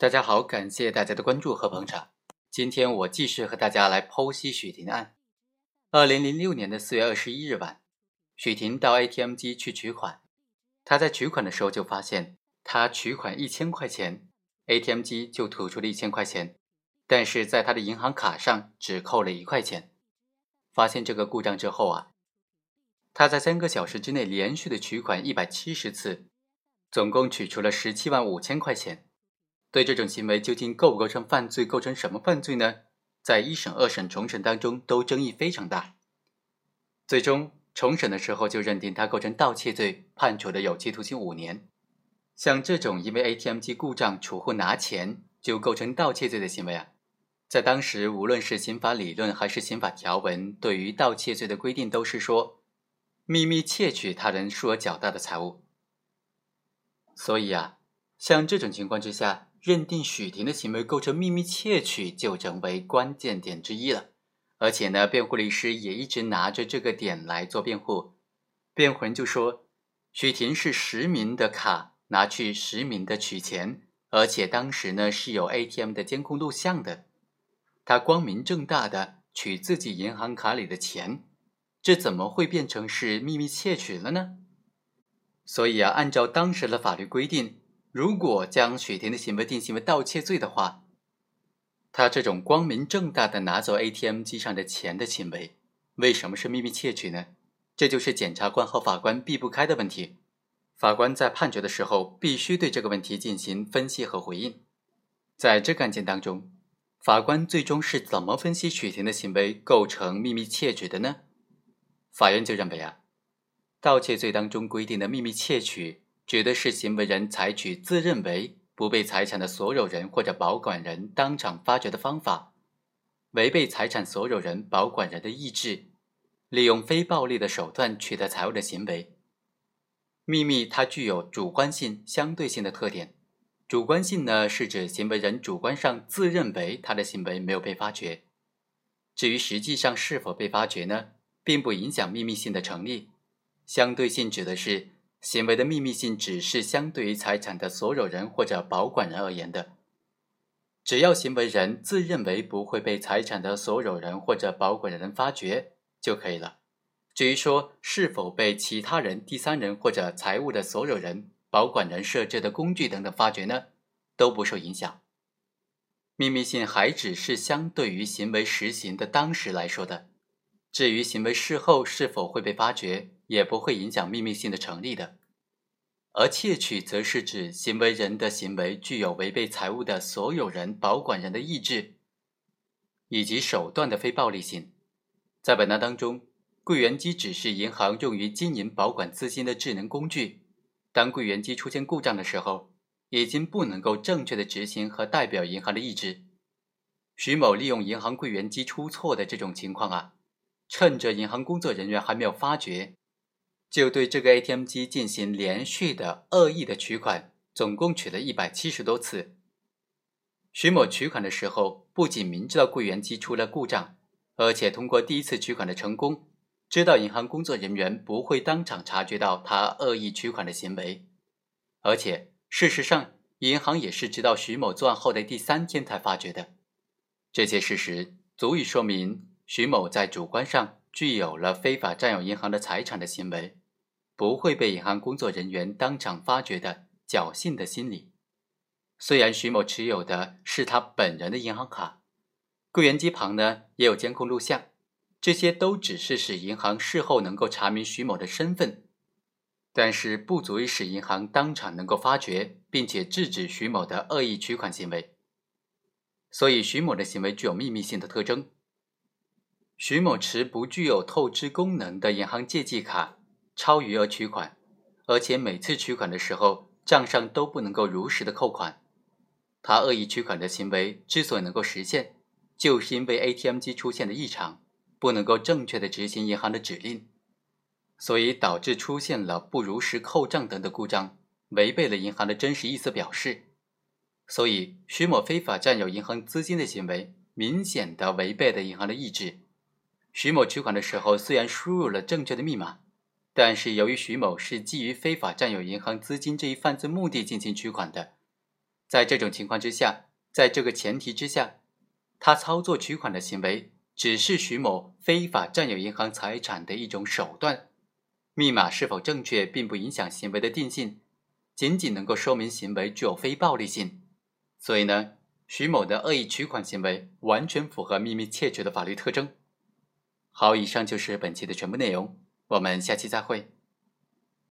大家好，感谢大家的关注和捧场。今天我继续和大家来剖析许婷案。二零零六年的四月二十一日晚，许婷到 ATM 机去取款。她在取款的时候就发现，她取款一千块钱，ATM 机就吐出了一千块钱，但是在她的银行卡上只扣了一块钱。发现这个故障之后啊，她在三个小时之内连续的取款一百七十次，总共取出了十七万五千块钱。对这种行为究竟构不构成犯罪，构成什么犯罪呢？在一审、二审、重审当中都争议非常大。最终重审的时候就认定他构成盗窃罪，判处的有期徒刑五年。像这种因为 ATM 机故障储户拿钱就构成盗窃罪的行为啊，在当时无论是刑法理论还是刑法条文，对于盗窃罪的规定都是说秘密窃取他人数额较大的财物。所以啊，像这种情况之下。认定许婷的行为构成秘密窃取，就成为关键点之一了。而且呢，辩护律师也一直拿着这个点来做辩护。辩护人就说，许婷是实名的卡拿去实名的取钱，而且当时呢是有 ATM 的监控录像的，他光明正大的取自己银行卡里的钱，这怎么会变成是秘密窃取了呢？所以啊，按照当时的法律规定。如果将许婷的行为定性为盗窃罪的话，他这种光明正大的拿走 ATM 机上的钱的行为，为什么是秘密窃取呢？这就是检察官和法官避不开的问题。法官在判决的时候，必须对这个问题进行分析和回应。在这个案件当中，法官最终是怎么分析许婷的行为构成秘密窃取的呢？法院就认为啊，盗窃罪当中规定的秘密窃取。指的是行为人采取自认为不被财产的所有人或者保管人当场发觉的方法，违背财产所有人、保管人的意志，利用非暴力的手段取得财物的行为。秘密它具有主观性、相对性的特点。主观性呢，是指行为人主观上自认为他的行为没有被发觉。至于实际上是否被发觉呢，并不影响秘密性的成立。相对性指的是。行为的秘密性只是相对于财产的所有人或者保管人而言的。只要行为人自认为不会被财产的所有人或者保管人发觉就可以了。至于说是否被其他人、第三人或者财物的所有人、保管人设置的工具等等发觉呢，都不受影响。秘密性还只是相对于行为实行的当时来说的。至于行为事后是否会被发觉，也不会影响秘密性的成立的。而窃取则是指行为人的行为具有违背财物的所有人、保管人的意志以及手段的非暴力性。在本案当中，柜员机只是银行用于经营、保管资金的智能工具。当柜员机出现故障的时候，已经不能够正确的执行和代表银行的意志。徐某利用银行柜员机出错的这种情况啊。趁着银行工作人员还没有发觉，就对这个 ATM 机进行连续的恶意的取款，总共取了一百七十多次。徐某取款的时候，不仅明知道柜员机出了故障，而且通过第一次取款的成功，知道银行工作人员不会当场察觉到他恶意取款的行为，而且事实上，银行也是直到徐某作案后的第三天才发觉的。这些事实足以说明。徐某在主观上具有了非法占有银行的财产的行为，不会被银行工作人员当场发觉的侥幸的心理。虽然徐某持有的是他本人的银行卡，柜员机旁呢也有监控录像，这些都只是使银行事后能够查明徐某的身份，但是不足以使银行当场能够发觉并且制止徐某的恶意取款行为。所以，徐某的行为具有秘密性的特征。徐某持不具有透支功能的银行借记卡，超余额取款，而且每次取款的时候账上都不能够如实的扣款。他恶意取款的行为之所以能够实现，就是因为 ATM 机出现的异常，不能够正确的执行银行的指令，所以导致出现了不如实扣账等的故障，违背了银行的真实意思表示。所以徐某非法占有银行资金的行为，明显的违背了银行的意志。徐某取款的时候，虽然输入了正确的密码，但是由于徐某是基于非法占有银行资金这一犯罪目的进行取款的，在这种情况之下，在这个前提之下，他操作取款的行为只是徐某非法占有银行财产的一种手段。密码是否正确，并不影响行为的定性，仅仅能够说明行为具有非暴力性。所以呢，徐某的恶意取款行为完全符合秘密窃取的法律特征。好，以上就是本期的全部内容，我们下期再会。